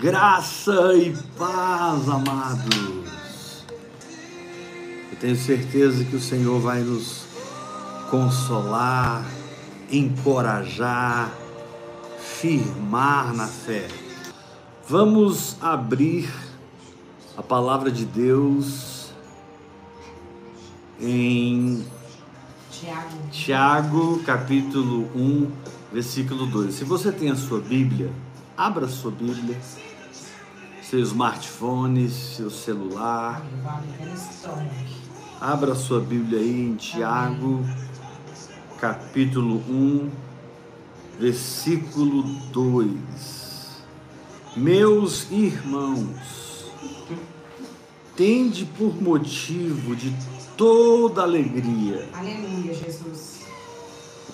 Graça e paz, amados. Eu tenho certeza que o Senhor vai nos consolar, encorajar, firmar na fé. Vamos abrir a palavra de Deus em Tiago. Tiago, capítulo 1, versículo 2. Se você tem a sua Bíblia, abra a sua Bíblia, seu smartphone, seu celular, abra sua Bíblia aí em Tiago, capítulo 1, versículo 2. Meus irmãos, tende por motivo de toda alegria Aleluia, Jesus.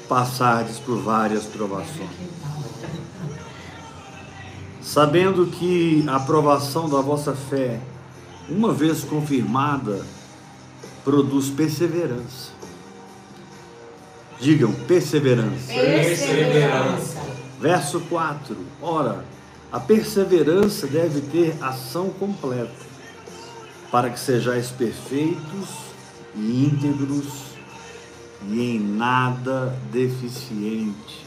passardes por várias provações, sabendo que a aprovação da vossa fé, uma vez confirmada, produz perseverança. Digam, perseverança. Perseverança. Verso 4. Ora, a perseverança deve ter ação completa, para que sejais perfeitos e íntegros e em nada deficientes.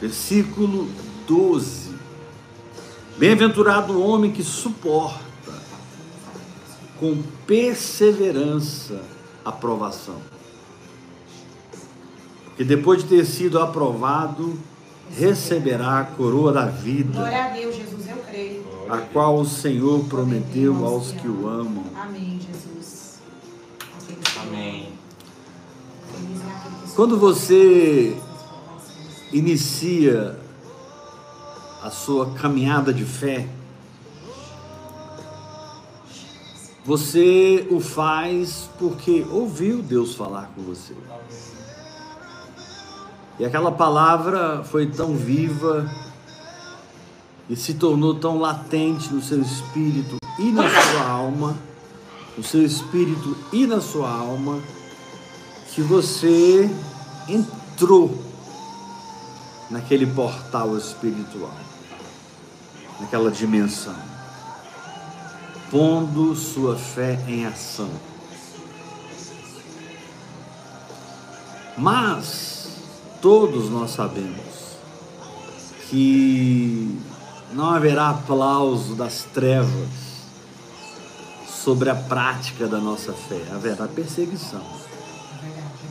Versículo 12. Bem-aventurado o homem que suporta com perseverança a provação. Porque depois de ter sido aprovado, receberá a coroa da vida, Glória a Deus, Jesus, eu creio. a qual o Senhor prometeu aos que o amam. Amém, Jesus. Amém. É Quando você inicia a sua caminhada de fé, você o faz porque ouviu Deus falar com você. E aquela palavra foi tão viva e se tornou tão latente no seu espírito e na sua alma, no seu espírito e na sua alma, que você entrou naquele portal espiritual, naquela dimensão, pondo sua fé em ação. Mas todos nós sabemos que não haverá aplauso das trevas sobre a prática da nossa fé, haverá perseguição,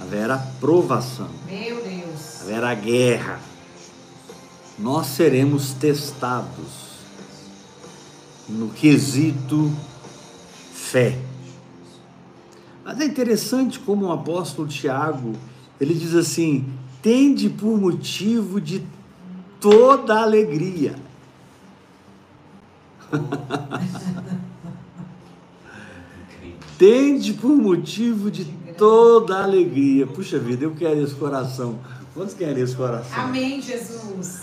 haverá provação, Meu Deus. haverá guerra. Nós seremos testados no quesito fé. Mas é interessante como o apóstolo Tiago, ele diz assim: tende por motivo de toda alegria. Tende por motivo de toda alegria. Puxa vida, eu quero esse coração. Quantos querem esse coração? Amém, Jesus.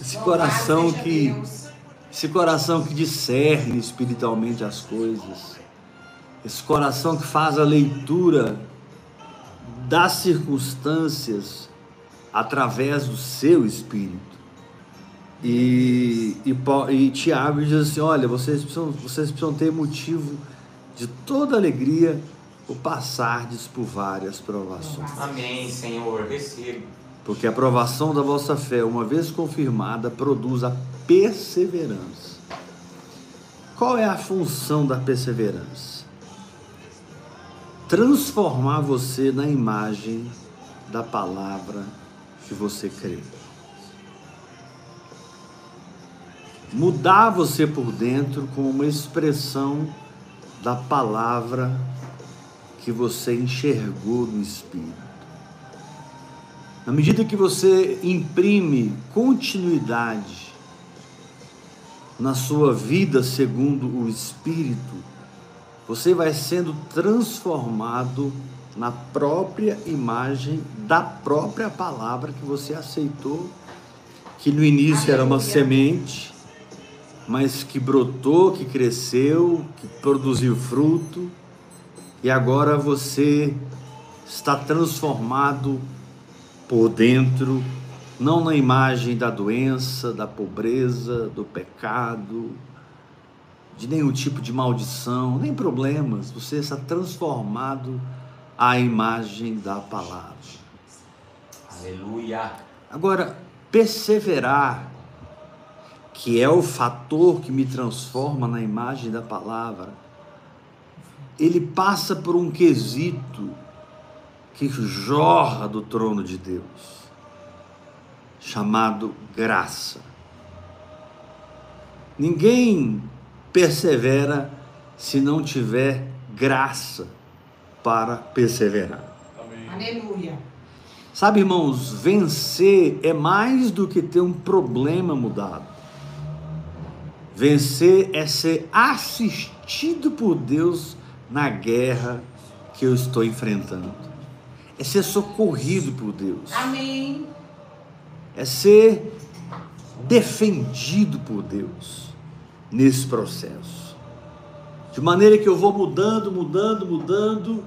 Esse coração que Deus. Esse coração que discerne espiritualmente as coisas. Esse coração que faz a leitura das circunstâncias através do seu espírito. E, e, e Tiago diz assim: olha, vocês precisam, vocês precisam ter motivo de toda alegria por passardes por várias provações. Amém, Senhor. Recebo. Porque a provação da vossa fé, uma vez confirmada, produz a perseverança. Qual é a função da perseverança? Transformar você na imagem da palavra que você crê. Mudar você por dentro com uma expressão da palavra que você enxergou no Espírito. Na medida que você imprime continuidade na sua vida segundo o Espírito, você vai sendo transformado na própria imagem da própria palavra que você aceitou, que no início era uma semente, mas que brotou, que cresceu, que produziu fruto, e agora você está transformado por dentro não na imagem da doença, da pobreza, do pecado, de nenhum tipo de maldição, nem problemas. Você está transformado à imagem da palavra. Aleluia. Agora, perseverar, que é o fator que me transforma na imagem da palavra, ele passa por um quesito que jorra do trono de Deus, chamado graça. Ninguém persevera se não tiver graça para perseverar. Aleluia. Sabe, irmãos, vencer é mais do que ter um problema mudado. Vencer é ser assistido por Deus na guerra que eu estou enfrentando. É ser socorrido por Deus. Amém. É ser defendido por Deus nesse processo. De maneira que eu vou mudando, mudando, mudando,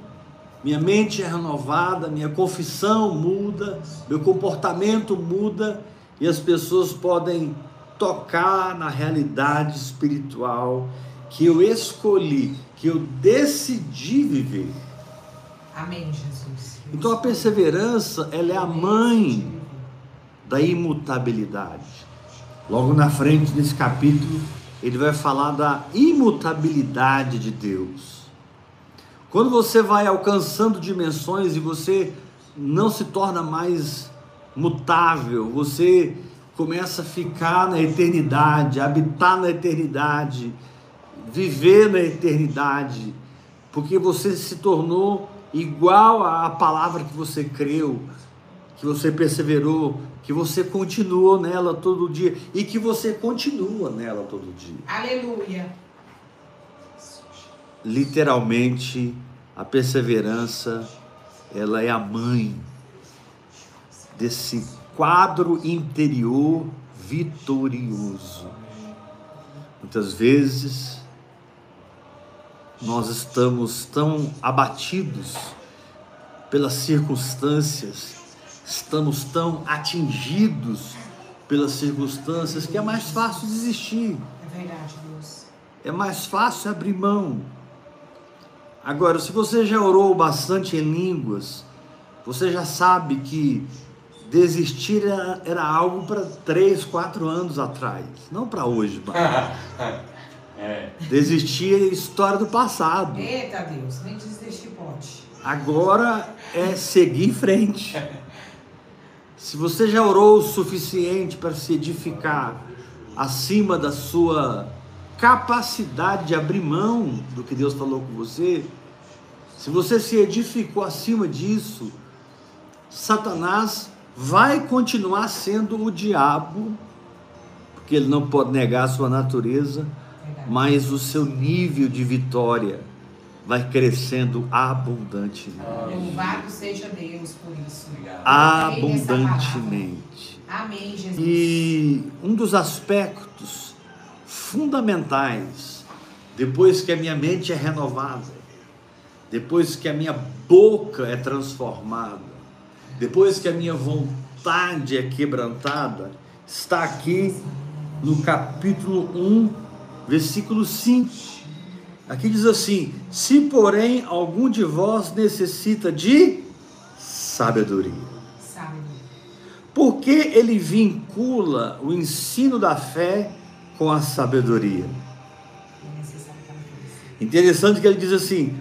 minha mente é renovada, minha confissão muda, meu comportamento muda e as pessoas podem tocar na realidade espiritual que eu escolhi, que eu decidi viver. Amém, Jesus. Então a perseverança, ela é a mãe da imutabilidade. Logo na frente desse capítulo, ele vai falar da imutabilidade de Deus. Quando você vai alcançando dimensões e você não se torna mais mutável, você começa a ficar na eternidade, habitar na eternidade, viver na eternidade, porque você se tornou igual à palavra que você creu, que você perseverou, que você continuou nela todo dia e que você continua nela todo dia. Aleluia. Literalmente, a perseverança, ela é a mãe desse quadro interior vitorioso. Muitas vezes nós estamos tão abatidos pelas circunstâncias, estamos tão atingidos pelas circunstâncias que é mais fácil desistir, É verdade, Deus. é mais fácil abrir mão. Agora, se você já orou bastante em línguas, você já sabe que desistir era, era algo para três, quatro anos atrás, não para hoje. É. Desistir é história do passado. Eita, Deus. Nem desistir pode. Agora é seguir em frente. Se você já orou o suficiente para se edificar acima da sua capacidade de abrir mão do que Deus falou com você, se você se edificou acima disso, Satanás vai continuar sendo o diabo, porque ele não pode negar a sua natureza, mas o seu nível de vitória vai crescendo abundantemente. Louvado seja Deus por isso. Abundantemente. Amém, Jesus. E um dos aspectos fundamentais, depois que a minha mente é renovada, depois que a minha boca é transformada, depois que a minha vontade é quebrantada, está aqui no capítulo 1, versículo 5. Aqui diz assim: Se porém algum de vós necessita de sabedoria. Sabe, Porque ele vincula o ensino da fé com a sabedoria. é. Interessante que ele diz assim: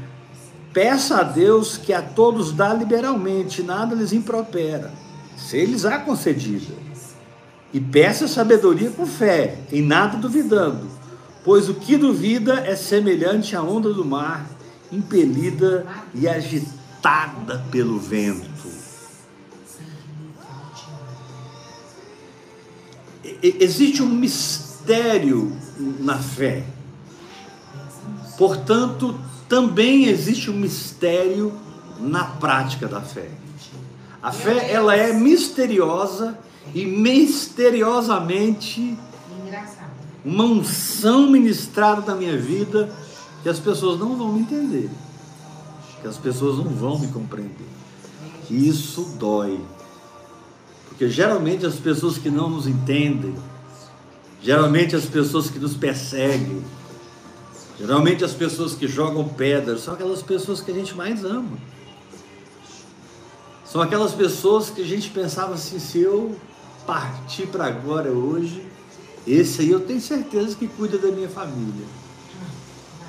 peça a Deus que a todos dá liberalmente, nada lhes impropera, se eles há concedida. E peça sabedoria com fé, em nada duvidando, pois o que duvida é semelhante à onda do mar, impelida e agitada pelo vento. Existe um mistério na fé. Portanto, também existe um mistério na prática da fé. A fé ela é misteriosa e misteriosamente. Uma unção ministrada na minha vida que as pessoas não vão me entender, que as pessoas não vão me compreender. Isso dói, Porque geralmente as pessoas que não nos entendem, geralmente as pessoas que nos perseguem, geralmente as pessoas que jogam pedras, são aquelas pessoas que a gente mais ama. São aquelas pessoas que a gente pensava assim, se eu partir para agora hoje, esse aí eu tenho certeza que cuida da minha família.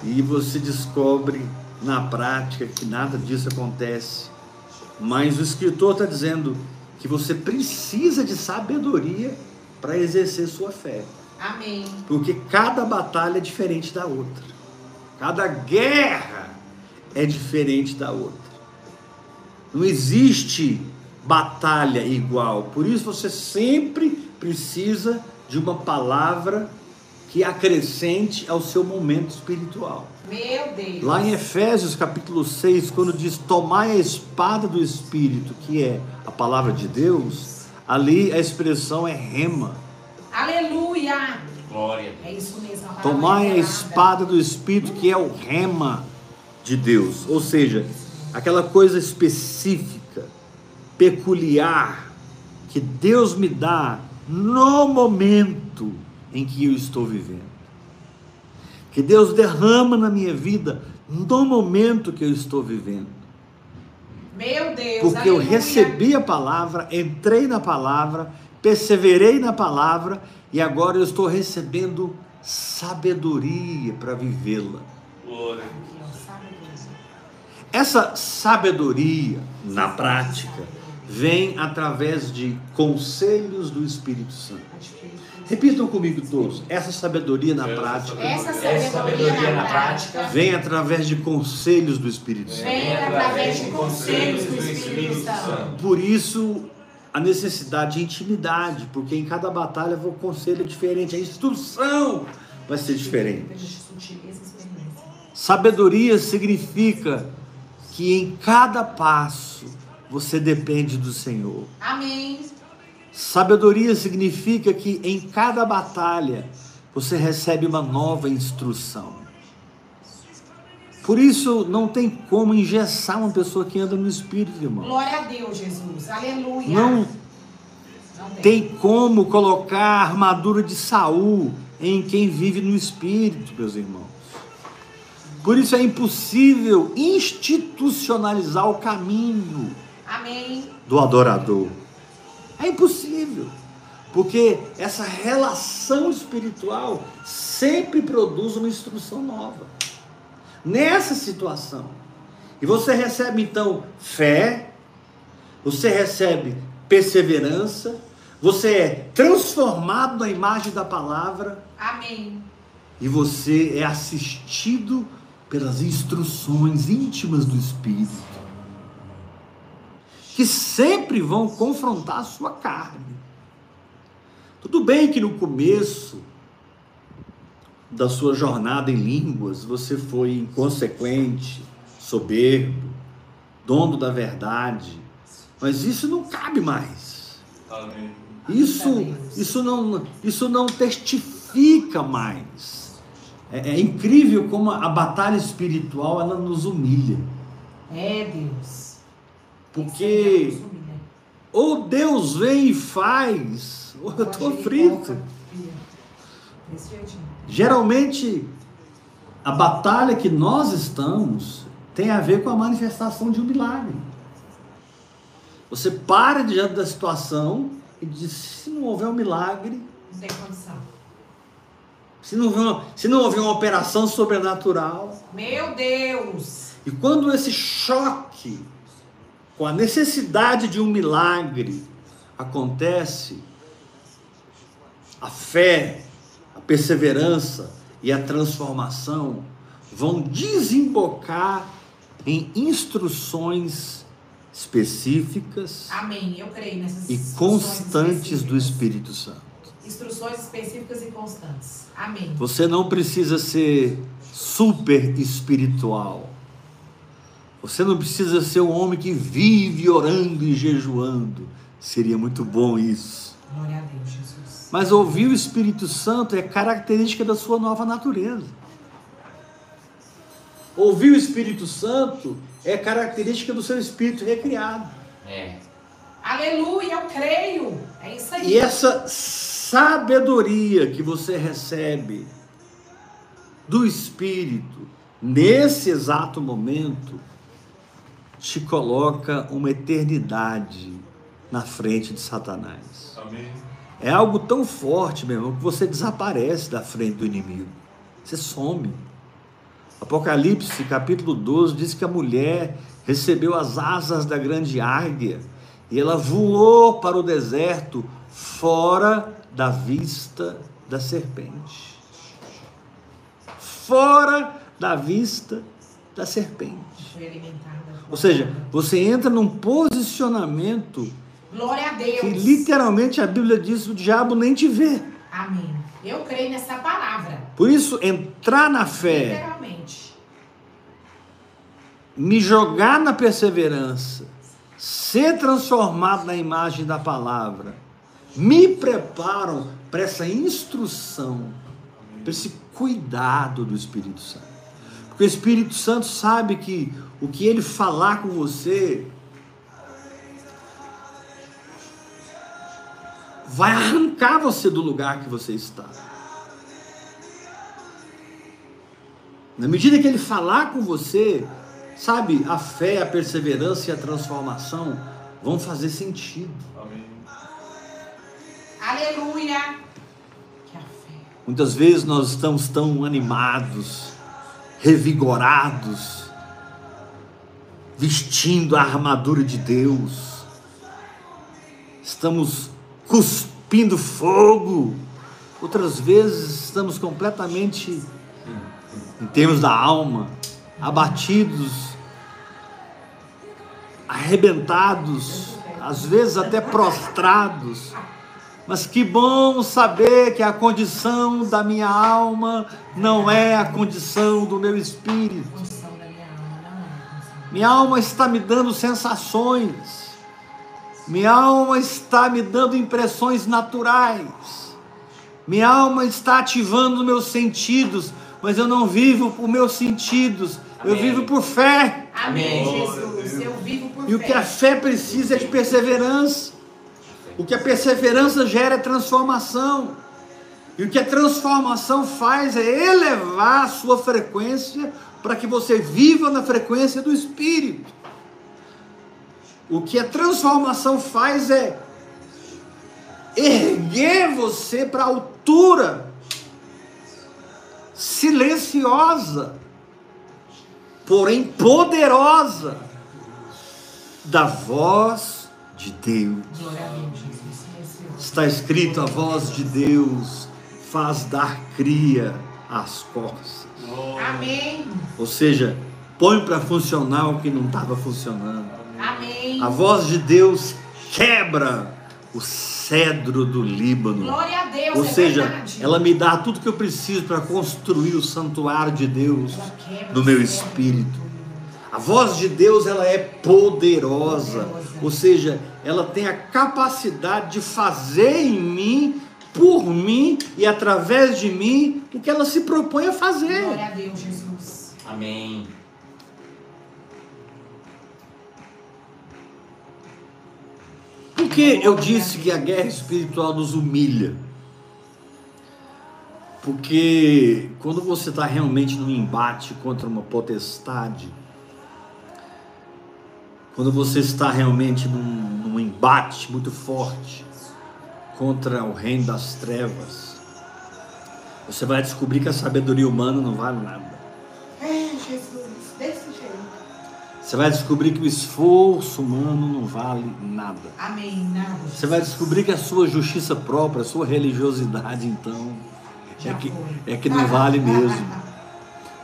E você descobre na prática que nada disso acontece. Mas o escritor está dizendo que você precisa de sabedoria para exercer sua fé. Amém. Porque cada batalha é diferente da outra. Cada guerra é diferente da outra. Não existe batalha igual. Por isso você sempre precisa de uma palavra que acrescente ao seu momento espiritual. Meu Deus. Lá em Efésios capítulo 6, quando diz tomai a espada do Espírito, que é a palavra de Deus, ali a expressão é rema. Aleluia. Glória. É isso mesmo. a palavra Tomai a espada do Espírito, que é o rema de Deus. Ou seja, aquela coisa específica, peculiar, que Deus me dá no momento em que eu estou vivendo. Que Deus derrama na minha vida no momento que eu estou vivendo. Meu Deus. Porque eu aleluia. recebi a palavra, entrei na palavra, perseverei na palavra e agora eu estou recebendo sabedoria para vivê-la. Essa sabedoria, na prática, vem através de conselhos do Espírito Santo. Repitam comigo todos. Essa sabedoria na prática Essa sabedoria na prática vem através de conselhos do Espírito Santo. vem através de conselhos do Espírito Santo. Por isso, a necessidade de intimidade, porque em cada batalha o conselho é diferente, a instrução vai ser diferente. Sabedoria significa que em cada passo você depende do Senhor. Amém. Sabedoria significa que em cada batalha você recebe uma nova instrução. Por isso não tem como engessar uma pessoa que anda no Espírito, irmão. Glória a Deus, Jesus. Aleluia. Não Não tem como colocar a armadura de Saul em quem vive no Espírito, meus irmãos. Por isso é impossível institucionalizar o caminho Amém. do adorador. É impossível. Porque essa relação espiritual sempre produz uma instrução nova. Nessa situação. E você recebe então fé, você recebe perseverança, você é transformado na imagem da palavra Amém. e você é assistido pelas instruções íntimas do Espírito, que sempre vão confrontar a sua carne. Tudo bem que no começo da sua jornada em línguas você foi inconsequente, soberbo, dono da verdade, mas isso não cabe mais. Isso, isso, não, isso não testifica mais. É, é incrível como a batalha espiritual ela nos humilha. É Deus. Porque ou Deus vem e faz, ou eu estou frito. Jeitinho. Geralmente, a batalha que nós estamos tem a ver com a manifestação de um milagre. Você para diante da situação e diz: se não houver um milagre, Não tem condição. se não houver se não houver uma operação sobrenatural, Meu Deus. E quando esse choque com a necessidade de um milagre acontece, a fé, a perseverança e a transformação vão desembocar em instruções específicas Amém. Eu creio nessas e constantes do. Espírito Santo. Instruções específicas e constantes. Amém. Você não precisa ser super espiritual. Você não precisa ser um homem que vive orando e jejuando. Seria muito bom isso. Glória a Deus, Jesus. Mas ouvir o Espírito Santo é característica da sua nova natureza. Ouvir o Espírito Santo é característica do seu espírito recriado. É. Aleluia, eu creio. É isso aí. E essa sabedoria que você recebe do Espírito, nesse exato momento, te coloca uma eternidade na frente de Satanás. Amém. É algo tão forte, meu irmão, que você desaparece da frente do inimigo. Você some. Apocalipse, capítulo 12, diz que a mulher recebeu as asas da grande águia e ela voou para o deserto, fora da vista da serpente. Fora da vista da serpente. Ou seja, você entra num posicionamento Glória a Deus. que literalmente a Bíblia diz que o diabo nem te vê. Amém. Eu creio nessa palavra. Por isso, entrar na fé, Literalmente. me jogar na perseverança, ser transformado na imagem da palavra, me preparam para essa instrução, para esse cuidado do Espírito Santo. Porque o Espírito Santo sabe que o que ele falar com você vai arrancar você do lugar que você está. Na medida que ele falar com você, sabe, a fé, a perseverança e a transformação vão fazer sentido. Amém. Aleluia. Que a fé. Muitas vezes nós estamos tão animados, revigorados, vestindo a armadura de Deus, estamos cuspindo fogo, outras vezes estamos completamente, em termos da alma, abatidos, arrebentados, às vezes até prostrados. Mas que bom saber que a condição da minha alma não é a condição do meu espírito. Minha alma é está me dando sensações. Minha alma está me dando impressões naturais. Minha alma está ativando meus sentidos, mas eu não vivo por meus sentidos. Eu Amém. vivo por fé. Amém, Jesus. Eu vivo por E o fé. que a fé precisa é de perseverança. O que a perseverança gera é transformação. E o que a transformação faz é elevar a sua frequência para que você viva na frequência do Espírito. O que a transformação faz é erguer você para a altura silenciosa, porém poderosa da voz de Deus. Glória a Deus, Jesus. Silencioso. Está escrito: a voz de Deus faz dar cria às corças. Amém. Ou seja, põe para funcionar o que não estava funcionando. Amém. A voz de Deus quebra o cedro do Líbano. Glória a Deus. Ou é seja, verdade. ela me dá tudo que eu preciso para construir o santuário de Deus no meu espírito. A voz de Deus ela é poderosa, Poderosa. ou seja, ela tem a capacidade de fazer em mim, por mim e através de mim o que ela se propõe a fazer. Glória a Deus, Jesus. Amém. Por que eu disse que a guerra espiritual nos humilha? Porque quando você está realmente num embate contra uma potestade, quando você está realmente num, num embate muito forte contra o reino das trevas, você vai descobrir que a sabedoria humana não vale nada. É, Jesus. Desse jeito. Você vai descobrir que o esforço humano não vale nada. Amém. Nada. Você vai descobrir que a sua justiça própria, a sua religiosidade, então, é que, é que não vale mesmo.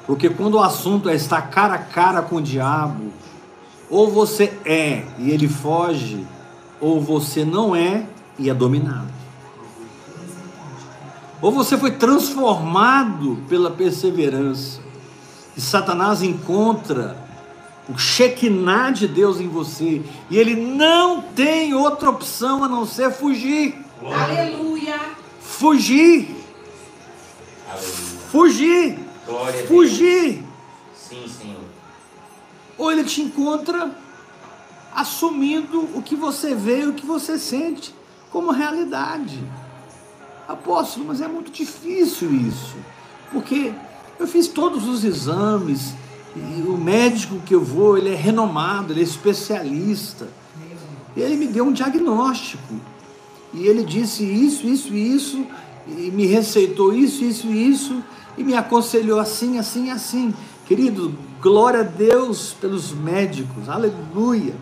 Porque quando o assunto é estar cara a cara com o diabo, ou você é e ele foge, ou você não é e é dominado. Ou você foi transformado pela perseverança, e Satanás encontra o Shekinah de Deus em você, e ele não tem outra opção a não ser fugir. Aleluia. Fugir, Aleluia. fugir, Glória a Deus. fugir. Sim, Senhor. Ou ele te encontra assumindo o que você vê e o que você sente como realidade. Apóstolo, mas é muito difícil isso, porque eu fiz todos os exames e o médico que eu vou, ele é renomado, ele é especialista. E ele me deu um diagnóstico. E ele disse isso, isso, isso, e me receitou isso, isso, isso, e me aconselhou assim, assim, assim. Querido, glória a Deus pelos médicos, aleluia,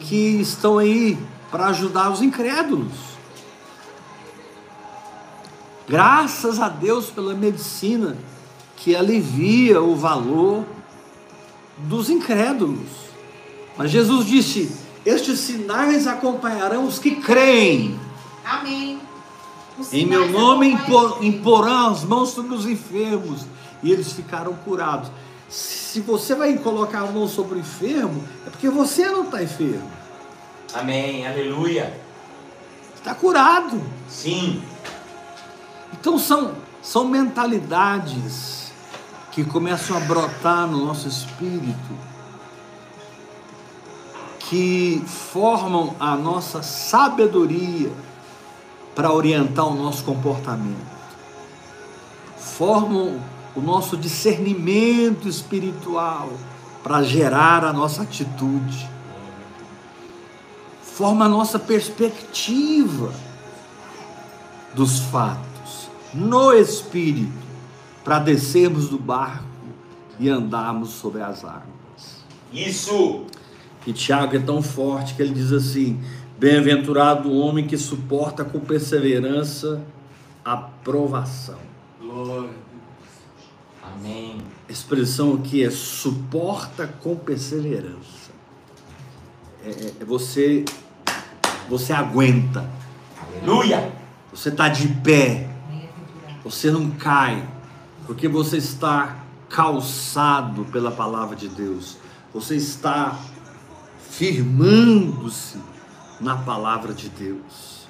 que estão aí para ajudar os incrédulos. Graças a Deus pela medicina que alivia o valor dos incrédulos. Mas Jesus disse: Estes sinais acompanharão os que creem. Amém. Em meu nome impor, imporão as mãos sobre os enfermos e eles ficaram curados. Se você vai colocar a mão sobre o enfermo, é porque você não está enfermo. Amém. Aleluia. Está curado. Sim. Então são, são mentalidades que começam a brotar no nosso espírito, que formam a nossa sabedoria para orientar o nosso comportamento, formam o nosso discernimento espiritual para gerar a nossa atitude, forma a nossa perspectiva dos fatos no espírito para descermos do barco e andarmos sobre as águas. Isso. E Tiago é tão forte que ele diz assim: Bem-aventurado o homem que suporta com perseverança a provação. Glória. Amém. expressão aqui é suporta com perseverança. É, é- é você, você aguenta, Aleluia. você está de pé, você não cai, porque você está calçado pela palavra de Deus, você está firmando-se na palavra de Deus.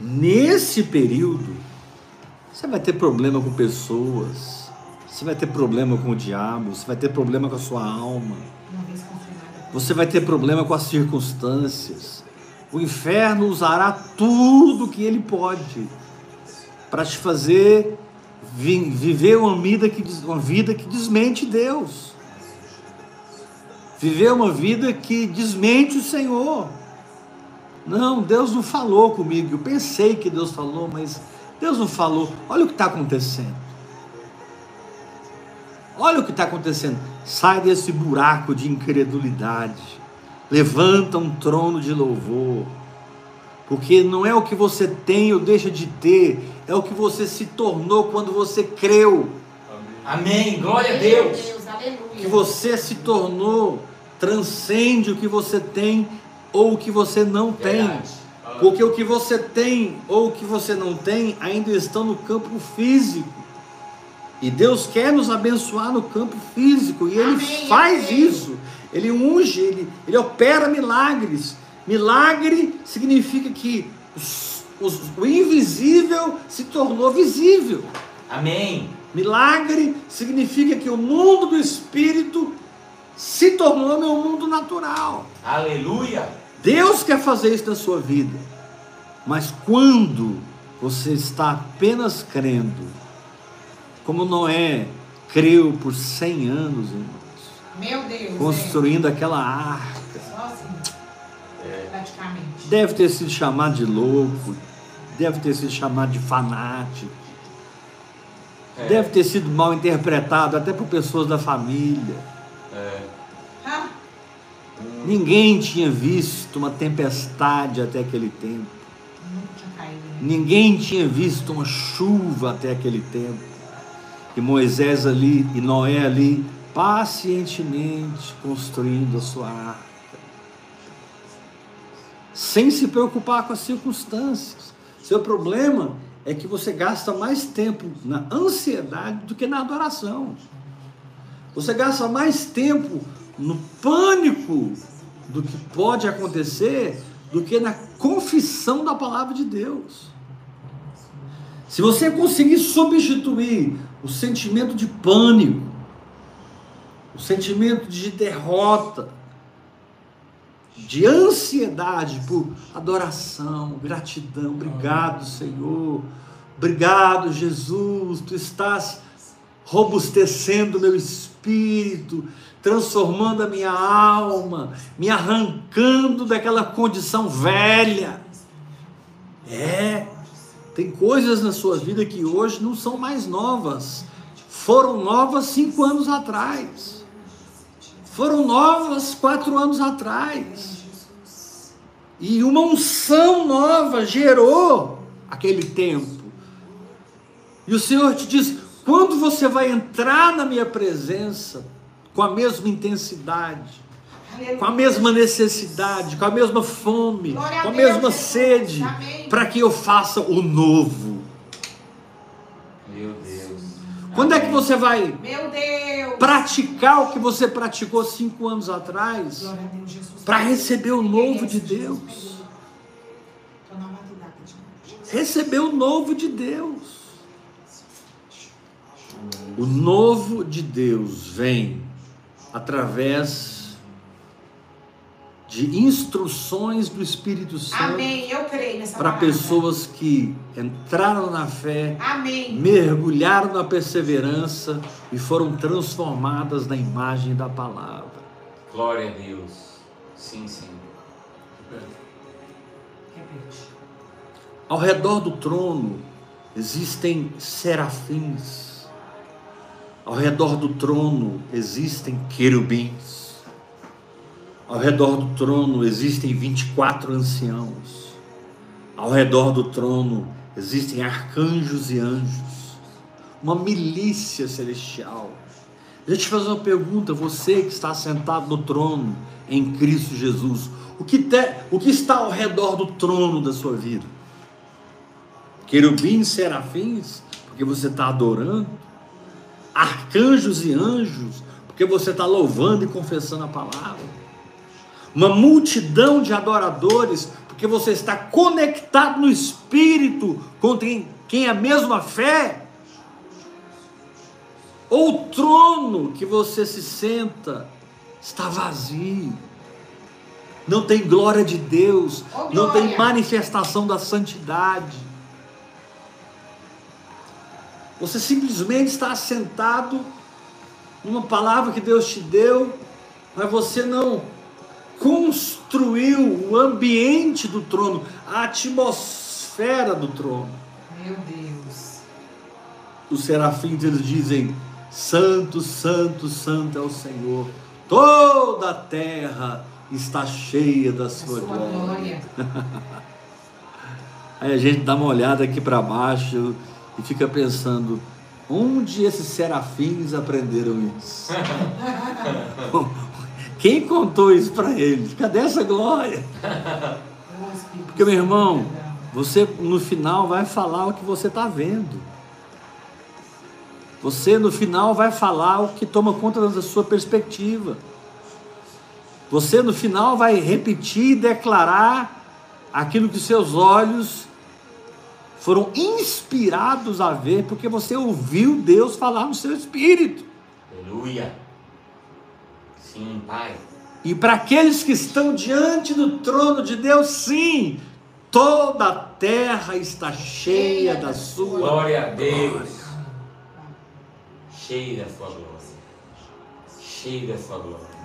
Nesse período, você vai ter problema com pessoas, você vai ter problema com o diabo, você vai ter problema com a sua alma, você vai ter problema com as circunstâncias. O inferno usará tudo que ele pode para te fazer vi- viver uma vida, que, uma vida que desmente Deus. Viver uma vida que desmente o Senhor. Não, Deus não falou comigo. Eu pensei que Deus falou, mas Deus não falou. Olha o que está acontecendo. Olha o que está acontecendo. Sai desse buraco de incredulidade. Levanta um trono de louvor. Porque não é o que você tem ou deixa de ter, é o que você se tornou quando você creu. Amém. Glória a Deus. aleluia. O que você se tornou transcende o que você tem ou o que você não tem. Porque o que você tem ou o que você não tem ainda estão no campo físico. E Deus quer nos abençoar no campo físico. E Ele Amém, faz amém. isso. Ele unge, ele, ele opera milagres. Milagre significa que os- os- o invisível se tornou visível. Amém. Milagre significa que o mundo do espírito se tornou meu mundo natural. Aleluia. Deus quer fazer isso na sua vida. Mas quando você está apenas crendo, como Noé creu por 100 anos, irmãos, Meu Deus. construindo aquela arca, É. Deve ter sido chamado de louco, deve ter sido chamado de fanático, É. deve ter sido mal interpretado até por pessoas da família. É. Ninguém tinha visto uma tempestade até aquele tempo. Ninguém tinha visto uma chuva até aquele tempo. E Moisés ali e Noé ali, pacientemente construindo a sua arca. Sem se preocupar com as circunstâncias. Seu problema é que você gasta mais tempo na ansiedade do que na adoração. Você gasta mais tempo no pânico do que pode acontecer do que na confissão da palavra de Deus. Se você conseguir substituir o sentimento de pânico, o sentimento de derrota, de ansiedade por adoração, gratidão. Obrigado, Senhor. Obrigado, Jesus. Tu estás robustecendo meu espírito, transformando a minha alma, me arrancando daquela condição velha. É, tem coisas na sua vida que hoje não são mais novas, foram novas cinco anos atrás, foram novas quatro anos atrás, e uma unção nova gerou aquele tempo. E o Senhor te diz: quando você vai entrar na minha presença com a mesma intensidade, com a mesma necessidade, com a mesma fome, com a mesma sede, para que eu faça o novo. Meu Deus. Quando é que você vai Meu Deus. praticar o que você praticou cinco anos atrás Glória Deus, para receber o novo de Deus? Receber o novo de Deus. O novo de Deus vem através de instruções do Espírito Santo Amém. Eu creio nessa para pessoas que entraram na fé, Amém. mergulharam na perseverança e foram transformadas na imagem da palavra. Glória a Deus. Sim, sim. Repete. Ao redor do trono existem serafins. Ao redor do trono existem querubins. Ao redor do trono existem 24 anciãos. Ao redor do trono existem arcanjos e anjos. Uma milícia celestial. Deixa eu te fazer uma pergunta, você que está sentado no trono em Cristo Jesus, o que, te- o que está ao redor do trono da sua vida? Querubins, serafins, porque você está adorando, arcanjos e anjos, porque você está louvando e confessando a palavra, uma multidão de adoradores, porque você está conectado no Espírito com quem, quem é a mesma fé, ou o trono que você se senta está vazio, não tem glória de Deus, Oh, não tem glória! manifestação da santidade. Você simplesmente está assentado numa palavra que Deus te deu, mas você não construiu o ambiente do trono, a atmosfera do trono. Meu Deus. Os serafins eles dizem: Santo, Santo, Santo é o Senhor. Toda a terra está cheia da A sua, sua glória. glória. Aí a gente dá uma olhada aqui para baixo e fica pensando: onde esses serafins aprenderam isso? Quem contou isso para eles? Cadê essa glória? Porque, meu irmão, você no final vai falar o que você está vendo. Você no final vai falar o que toma conta da sua perspectiva. Você no final vai repetir e declarar aquilo que seus olhos foram inspirados a ver, porque você ouviu Deus falar no seu espírito. Aleluia. Sim, Pai. E para aqueles que estão diante do trono de Deus, sim, toda a terra está cheia da sua Glória a Deus. Cheio da sua glória. Cheio da sua glória.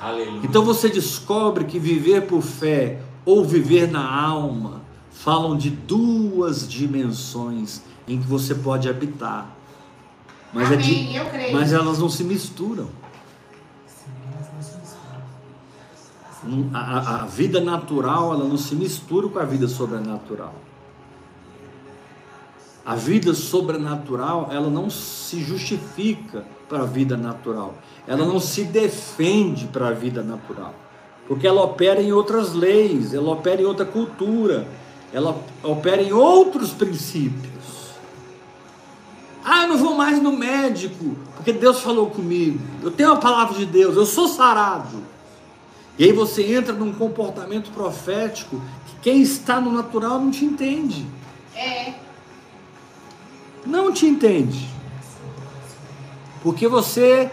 Aleluia. Então você descobre que viver por fé ou viver na alma falam de duas dimensões em que você pode habitar. Mas, é de- Amém, eu creio. mas elas não se misturam. Sim, elas não se misturam. A, a- a vida natural ela não se mistura com a vida sobrenatural. A vida sobrenatural ela não se justifica para a vida natural. Ela não se defende para a vida natural. Porque ela opera em outras leis, ela opera em outra cultura, ela opera em outros princípios. Ah, eu não vou mais no médico, porque Deus falou comigo. Eu tenho a palavra de Deus, eu sou sarado. E aí você entra num comportamento profético que quem está no natural não te entende. É. Não te entende. Porque você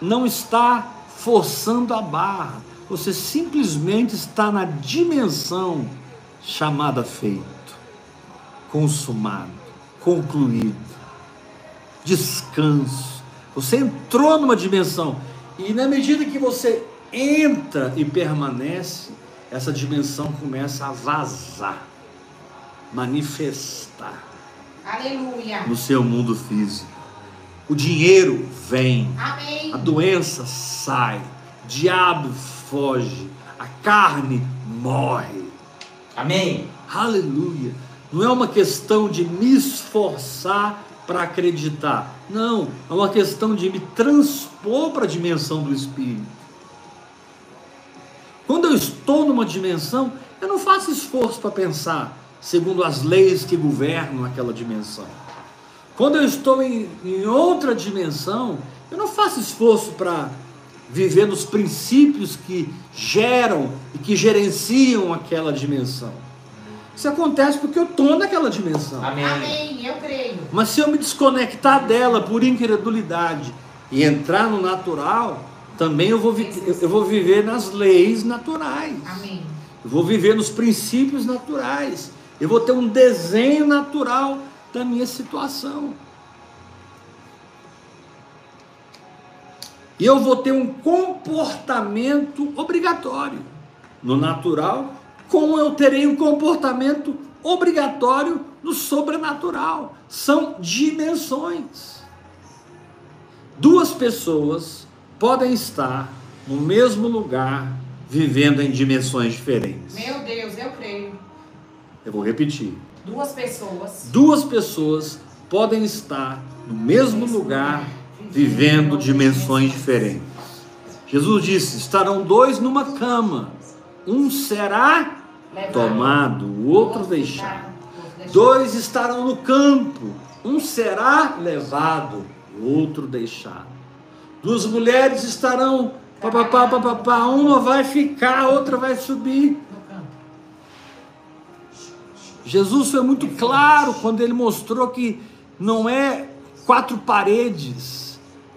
não está forçando a barra. Você simplesmente está na dimensão chamada feito, consumado, concluído, descanso. Você entrou numa dimensão e na medida que você entra e permanece, essa dimensão começa a vazar, manifestar. Aleluia. No seu mundo físico. O dinheiro vem. Amém. A doença sai. O diabo foge. A carne morre. Amém. Aleluia. Não é uma questão de me esforçar para acreditar. Não, é uma questão de me transpor para a dimensão do Espírito. Quando eu estou numa dimensão, eu não faço esforço para pensar segundo as leis que governam aquela dimensão. Quando eu estou em, em outra dimensão, eu não faço esforço para viver nos princípios que geram e que gerenciam aquela dimensão. Isso acontece porque eu estou naquela dimensão. Amém. Amém. Eu creio. Mas se eu me desconectar dela por incredulidade e entrar no natural, também eu vou, vi- eu vou viver nas leis naturais. Amém. Eu vou viver nos princípios naturais. Eu vou ter um desenho natural da minha situação. E eu vou ter um comportamento obrigatório. No natural, como eu terei um comportamento obrigatório no sobrenatural. São dimensões. Duas pessoas podem estar no mesmo lugar, vivendo em dimensões diferentes. Meu Deus, eu creio. Eu vou repetir. Duas pessoas. Duas pessoas podem estar no mesmo lugar, vivendo dimensões diferentes. Jesus disse: estarão dois numa cama, um será tomado, o outro deixado. Dois estarão no campo, um será levado, o outro deixado. Duas mulheres estarão, papapá, papapá, uma vai ficar, a outra vai subir. Jesus foi muito claro quando ele mostrou que não é quatro paredes,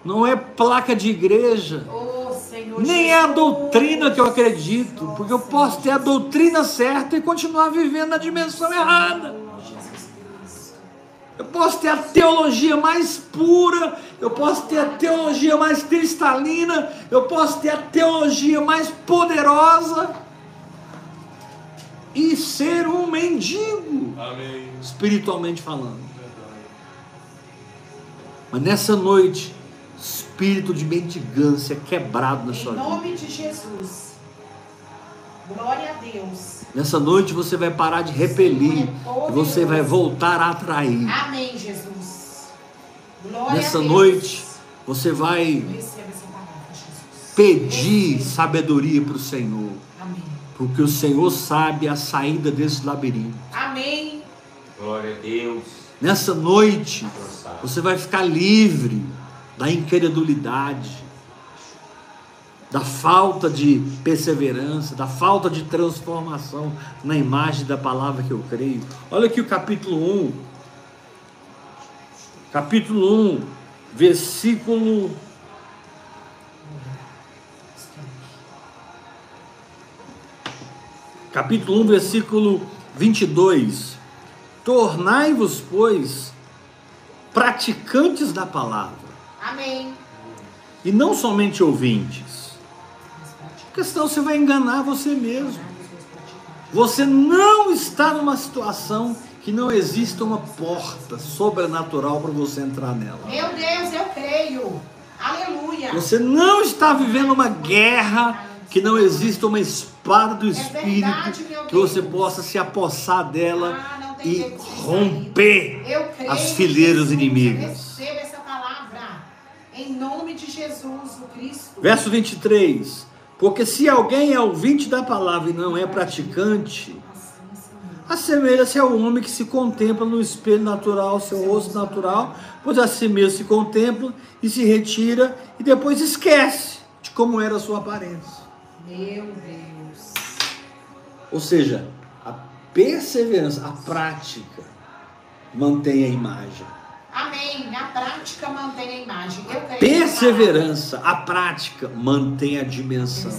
não é placa de igreja, Oh, Senhor nem é a doutrina que eu acredito, porque eu posso ter a doutrina certa e continuar vivendo na dimensão errada. Eu posso ter a teologia mais pura, eu posso ter a teologia mais cristalina, eu posso ter a teologia mais poderosa e ser um mendigo, Amém. espiritualmente falando. Mas nessa noite, espírito de mendigância quebrado na Em sua vida. nome de Jesus. Glória a Deus. Nessa noite você vai parar de repelir e você vai voltar a atrair. Amém, Jesus. Glória Nessa a Deus. noite você vai pedir sabedoria para o Senhor, Amém. porque o Senhor sabe a saída desse labirinto. Amém. Glória a Deus. Nessa noite você vai ficar livre da incredulidade, da falta de perseverança, da falta de transformação na imagem da palavra que eu creio. Olha aqui o capítulo 1. Capítulo 1, versículo capítulo 1, versículo 22. Tornai-vos, pois, praticantes da palavra, Amém. e não somente ouvintes. Porque senão você vai enganar você mesmo. Você não está numa situação que não exista uma porta sobrenatural para você entrar nela. Meu Deus, eu creio. Aleluia. Você não está vivendo uma guerra que não exista uma espada do Espírito verdade, meu que você possa se apossar dela Ah, e romper Eu as fileiras inimigas. Palavra. Em nome de Jesus, o Cristo. Verso 23. Porque se alguém é ouvinte da palavra e não é praticante, assemelha-se ao homem que se contempla no espelho natural, seu rosto natural, pois assim mesmo se contempla e se retira e depois esquece de como era a sua aparência. Meu Deus. Ou seja, a perseverança, a prática, mantém a imagem. Amém. A prática. mantém a imagem. Perseverança, a prática mantém a dimensão.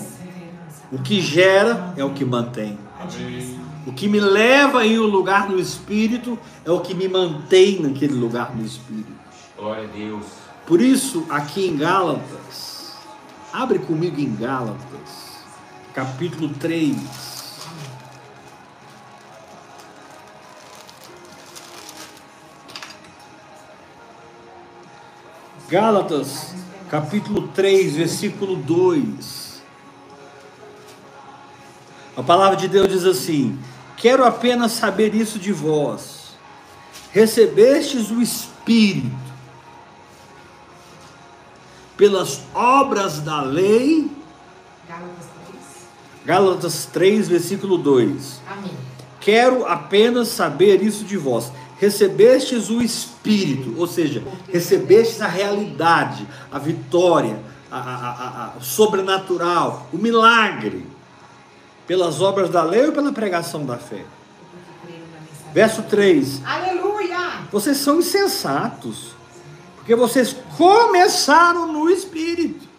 O que gera é o que mantém. A dimensão. O que me leva em um lugar no espírito é o que me mantém naquele lugar no espírito. Glória a Deus. Por isso, aqui em Gálatas, abre comigo em Gálatas, capítulo 3. Gálatas, capítulo 3, versículo 2. A palavra de Deus diz assim: Quero apenas saber isso de vós. Recebestes o Espírito pelas obras da lei. Gálatas 3. Gálatas 3, versículo 2. Amém. Quero apenas saber isso de vós. Recebestes o Espírito, ou seja, recebestes a realidade, a vitória, a, a- a- o sobrenatural, o milagre, pelas obras da lei ou pela pregação da fé. Verso 3: Aleluia! Vocês são insensatos, porque vocês começaram no Espírito,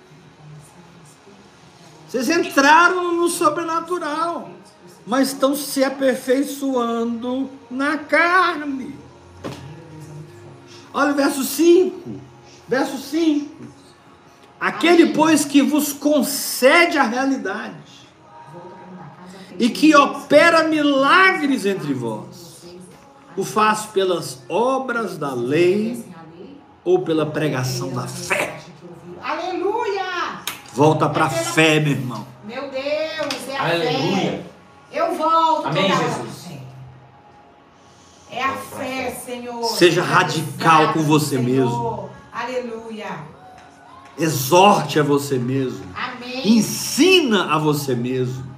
vocês entraram no sobrenatural, mas estão se aperfeiçoando na carne. Olha o verso 5. Verso 5. Aquele, pois, que vos concede a realidade e que opera milagres entre vós, o faz pelas obras da lei ou pela pregação da fé. Aleluia! Volta para a fé, meu irmão. Meu Deus, é a Aleluia. fé. Eu volto. Amém, Jesus. É a fé, Senhor. Seja radical com você Senhor. mesmo. Aleluia. Exorte a você mesmo. Amém. Ensina a você mesmo.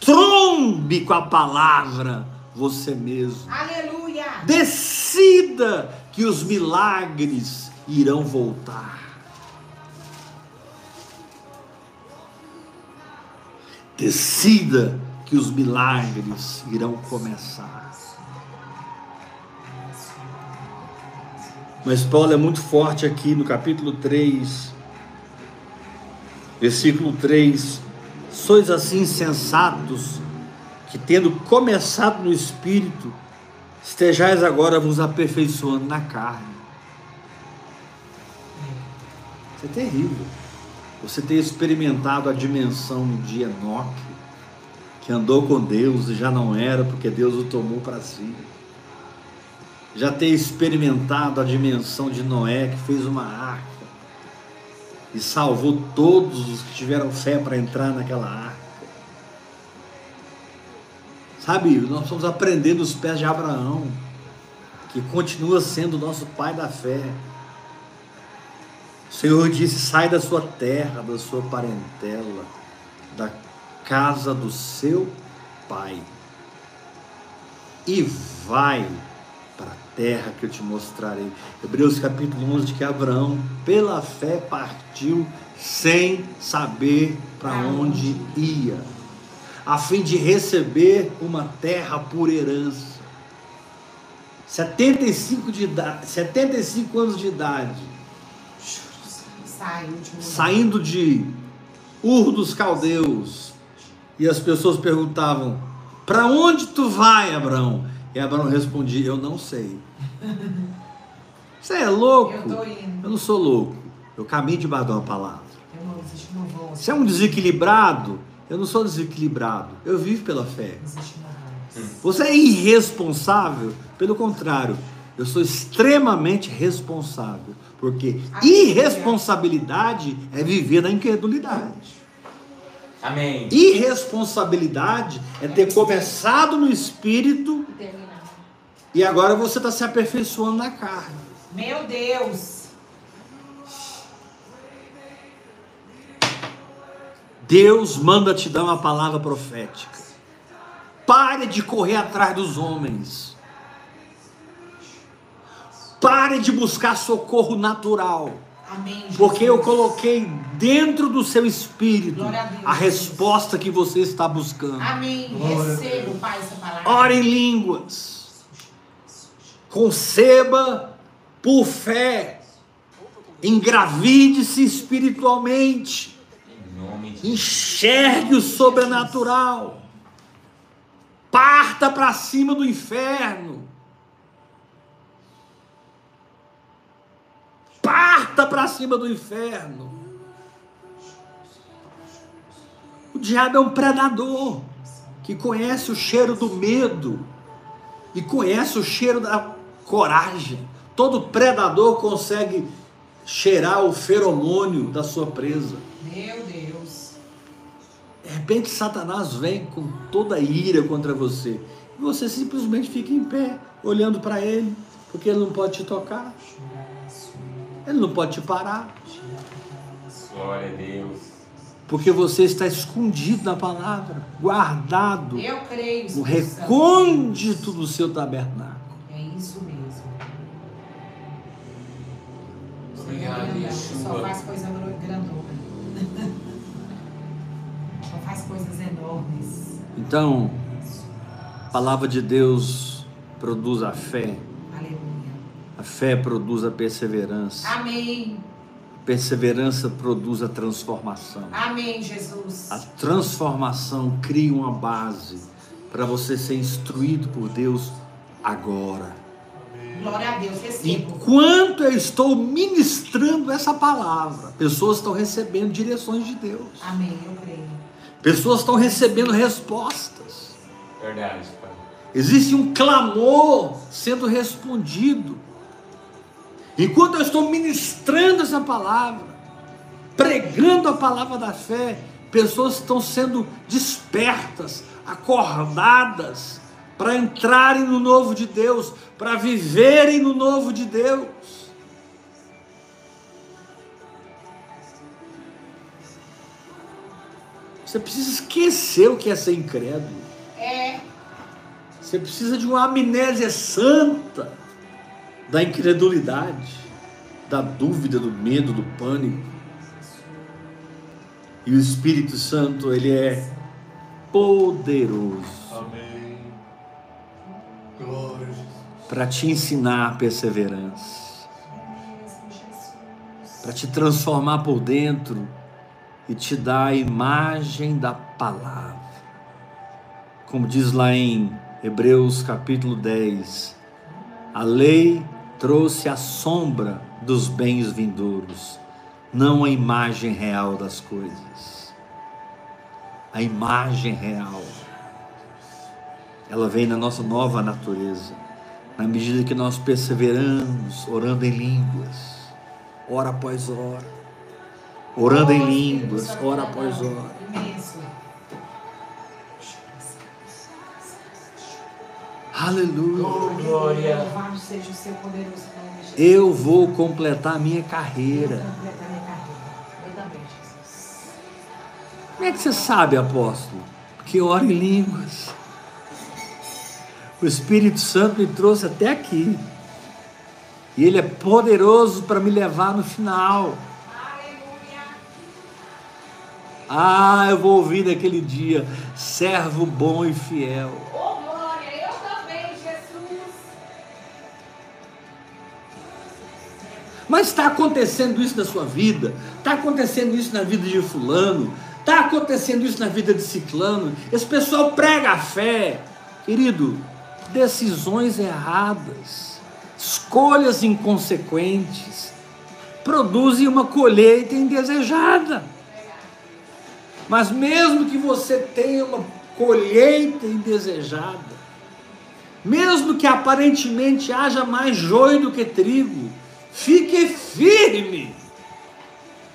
Trombe com a palavra você mesmo. Aleluia. Decida que os milagres irão voltar. Decida que os milagres irão começar. Mas Paulo é muito forte aqui no capítulo 3, versículo 3. Sois assim sensatos, que tendo começado no espírito, estejais agora vos aperfeiçoando na carne. Isso é terrível. Você ter experimentado a dimensão de Enoque, que andou com Deus e já não era, porque Deus o tomou para si. Já ter experimentado a dimensão de Noé, que fez uma arca e salvou todos os que tiveram fé para entrar naquela arca. Sabe, nós estamos aprendendo os pés de Abraão, que continua sendo nosso pai da fé. O Senhor disse: sai da sua terra, da sua parentela, da casa do seu pai, e vai para a terra que eu te mostrarei. Hebreus capítulo 11, de que Abraão, pela fé, partiu sem saber para onde ia, a fim de receber uma terra por herança. 75, de idade, 75 anos de idade, Saindo de Ur dos Caldeus, e as pessoas perguntavam: Para onde tu vai, Abraão? E Abraão respondia: Eu não sei. Você é louco? Eu tô indo. Eu não sou louco. Eu caminho debaixo de uma palavra. Você é um desequilibrado? Eu não sou desequilibrado. Eu vivo pela fé. Existe uma voz. Você é irresponsável? Pelo contrário, eu sou extremamente responsável. Porque irresponsabilidade é viver na incredulidade. Amém. Irresponsabilidade é ter começado no espírito e agora você está se aperfeiçoando na carne. Meu Deus. Deus manda te dar uma palavra profética. Pare de correr atrás dos homens. Pare de buscar socorro natural. Amém. Porque eu coloquei dentro do seu espírito a Deus, a resposta que você está buscando. Amém. Glória Recebo, Pai, essa palavra. Ore em línguas. Conceba Por fé, engravide-se espiritualmente. Enxergue o sobrenatural. Parta para cima do inferno. Parta para cima do inferno. O diabo é um predador que conhece o cheiro do medo e conhece o cheiro da coragem. Todo predador consegue cheirar o feromônio da sua presa. Meu Deus. De repente, Satanás vem com toda a ira contra você. E você simplesmente fica em pé, olhando para ele, porque ele não pode te tocar, ele não pode te parar, glória a Deus. porque você está escondido na palavra, guardado Eu creio. no recôndito do seu tabernáculo. É isso mesmo. Obrigado, Só faz coisa grandona. Só faz coisas enormes. Então, a palavra de Deus produz a fé, Aleluia. A fé produz a perseverança, Amém. a perseverança produz a transformação. Amém, Jesus. A transformação cria uma base para você ser instruído por Deus agora. Glória a Deus. Recebo. Enquanto eu estou ministrando essa palavra, pessoas estão recebendo direções de Deus, Amém. Eu creio. pessoas estão recebendo respostas. Verdade, Pai. Existe um clamor sendo respondido. Enquanto eu estou ministrando essa palavra, pregando a palavra da fé, pessoas estão sendo despertas, acordadas, para entrarem no novo de Deus, para viverem no novo de Deus. Você precisa esquecer o que é ser incrédulo. É. Você precisa de uma amnésia santa da incredulidade, da dúvida, do medo, do pânico. E o Espírito Santo, ele é poderoso Amém. Glória a para te ensinar perseverança, para te transformar por dentro e te dar a imagem da palavra. Como diz lá em Hebreus capítulo 10, a lei trouxe a sombra dos bens vindouros, não a imagem real das coisas. A imagem real, ela vem na nossa nova natureza, na medida que nós perseveramos, orando em línguas, hora após hora, orando em línguas, hora após hora. Aleluia. Glória. Louvado seja o seu poderoso nome, Jesus. Eu vou completar a minha carreira. Eu vou completar minha carreira. Eu também, Jesus. Como é que você sabe, apóstolo? Que ora em línguas. O Espírito Santo me trouxe até aqui. E ele é poderoso para me levar no final. Aleluia. Ah, eu vou ouvir naquele dia, servo bom e fiel. Mas está acontecendo isso na sua vida, está acontecendo isso na vida de fulano, está acontecendo isso na vida de ciclano. Esse pessoal prega a fé, querido, decisões erradas, escolhas inconsequentes, produzem uma colheita indesejada. Mas mesmo que você tenha uma colheita indesejada, mesmo que aparentemente haja mais joio do que trigo, fique firme,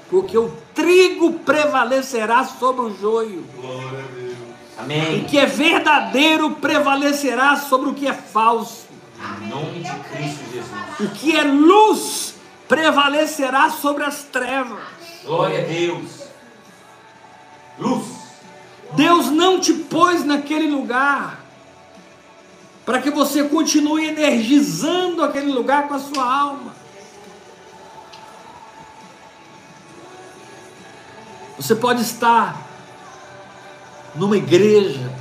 porque o trigo prevalecerá sobre o joio, Glória a Deus. o Amém. que é verdadeiro prevalecerá sobre o que é falso, Em nome de Cristo Jesus. o que é luz prevalecerá sobre as trevas. Glória a Deus. Luz. Deus não te pôs naquele lugar para que você continue energizando aquele lugar com a sua alma. Você pode estar numa igreja,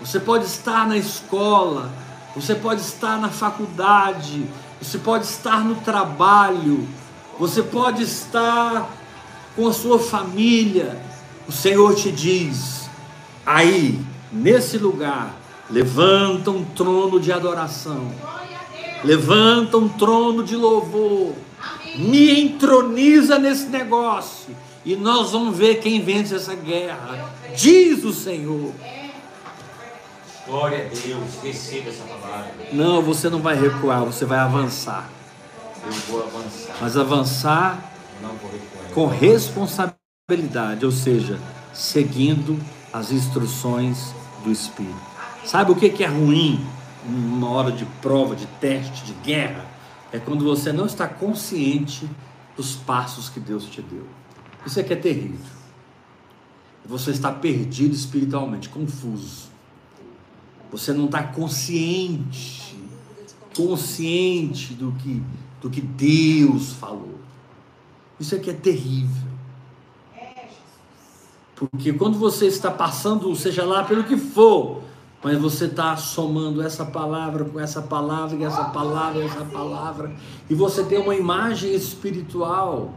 você pode estar na escola, você pode estar na faculdade, você pode estar no trabalho, você pode estar com a sua família. O Senhor te diz: aí, nesse lugar, levanta um trono de adoração, levanta um trono de louvor, me entroniza nesse negócio e nós vamos ver quem vence essa guerra. Diz o Senhor. Glória a Deus, receba essa palavra. Não, você não vai recuar, você vai avançar. Eu vou avançar. Mas avançar com responsabilidade, ou seja, seguindo as instruções do Espírito. Sabe o que que é ruim numa hora de prova, de teste, de guerra? É quando você não está consciente dos passos que Deus te deu. Isso é que é terrível. Você está perdido espiritualmente, confuso. Você não está consciente, consciente do que, do que Deus falou. Isso é que é terrível. Porque quando você está passando, seja lá pelo que for, mas você está somando essa palavra com essa palavra, e essa palavra, e essa palavra, e você tem uma imagem espiritual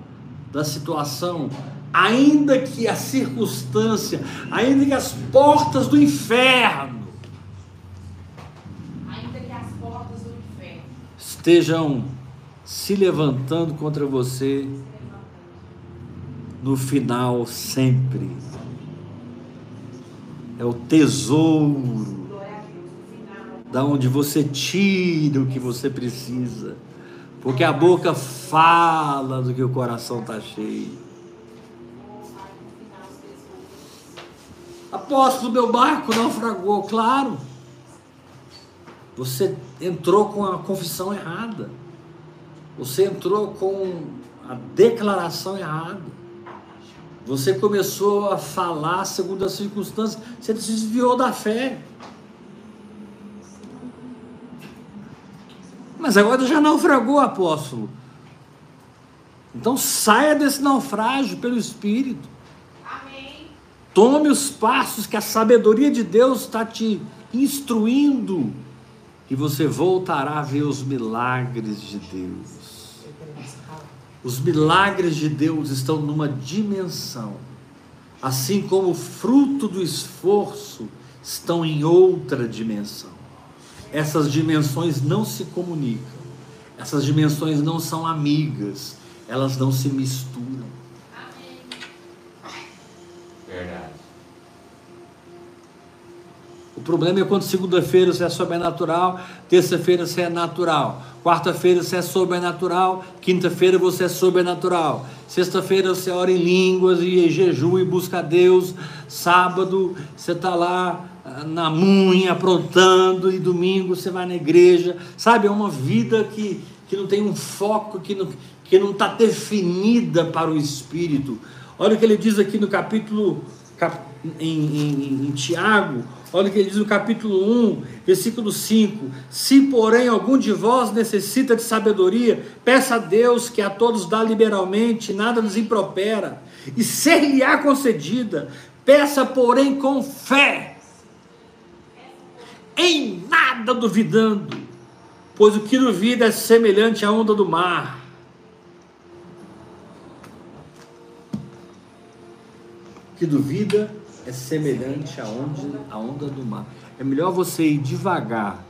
da situação, ainda que a circunstância, ainda que as portas do inferno portas do inferno estejam se levantando contra você, no final sempre. É o tesouro da onde você tira o que você precisa, porque a boca fala do que o coração está cheio. Apóstolo, meu barco naufragou, claro. Você entrou com a confissão errada. Você entrou com a declaração errada. Você começou a falar segundo as circunstâncias. Você desviou da fé. Mas agora já naufragou, apóstolo. Então saia desse naufrágio pelo Espírito. amém, Tome os passos que a sabedoria de Deus está te instruindo. E você voltará a ver os milagres de Deus. Os milagres de Deus estão numa dimensão, assim como o fruto do esforço estão em outra dimensão. Essas dimensões não se comunicam, essas dimensões não são amigas, elas não se misturam. Verdade. O problema é quando segunda-feira você é sobrenatural, terça-feira você é natural, quarta-feira você é sobrenatural, quinta-feira você é sobrenatural, sexta-feira você ora em línguas e jejum e busca a Deus, sábado você está lá na munha aprontando e domingo você vai na igreja, sabe? É uma vida que, que não tem um foco, que não que não está definida para o Espírito. Olha o que ele diz aqui no capítulo cap- em, em- em Tiago, olha o que ele diz no capítulo 1, versículo 5: Se, porém, algum de vós necessita de sabedoria, peça a Deus que a todos dá liberalmente, nada nos impropera, e ser-lhe-á concedida. Peça, porém, com fé, em nada duvidando, pois o que duvida é semelhante à onda do mar. O que duvida é semelhante à onda, à onda do mar. É melhor você ir devagar,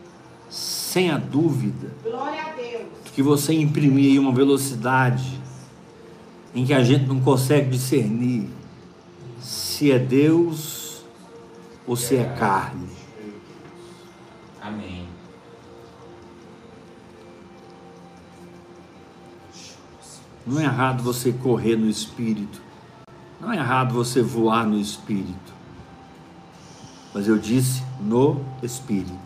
sem a dúvida, do que você imprimir aí uma velocidade em que a gente não consegue discernir se é Deus ou se é carne. Não é errado você correr no espírito. Não é errado você voar no espírito. Mas eu disse no espírito.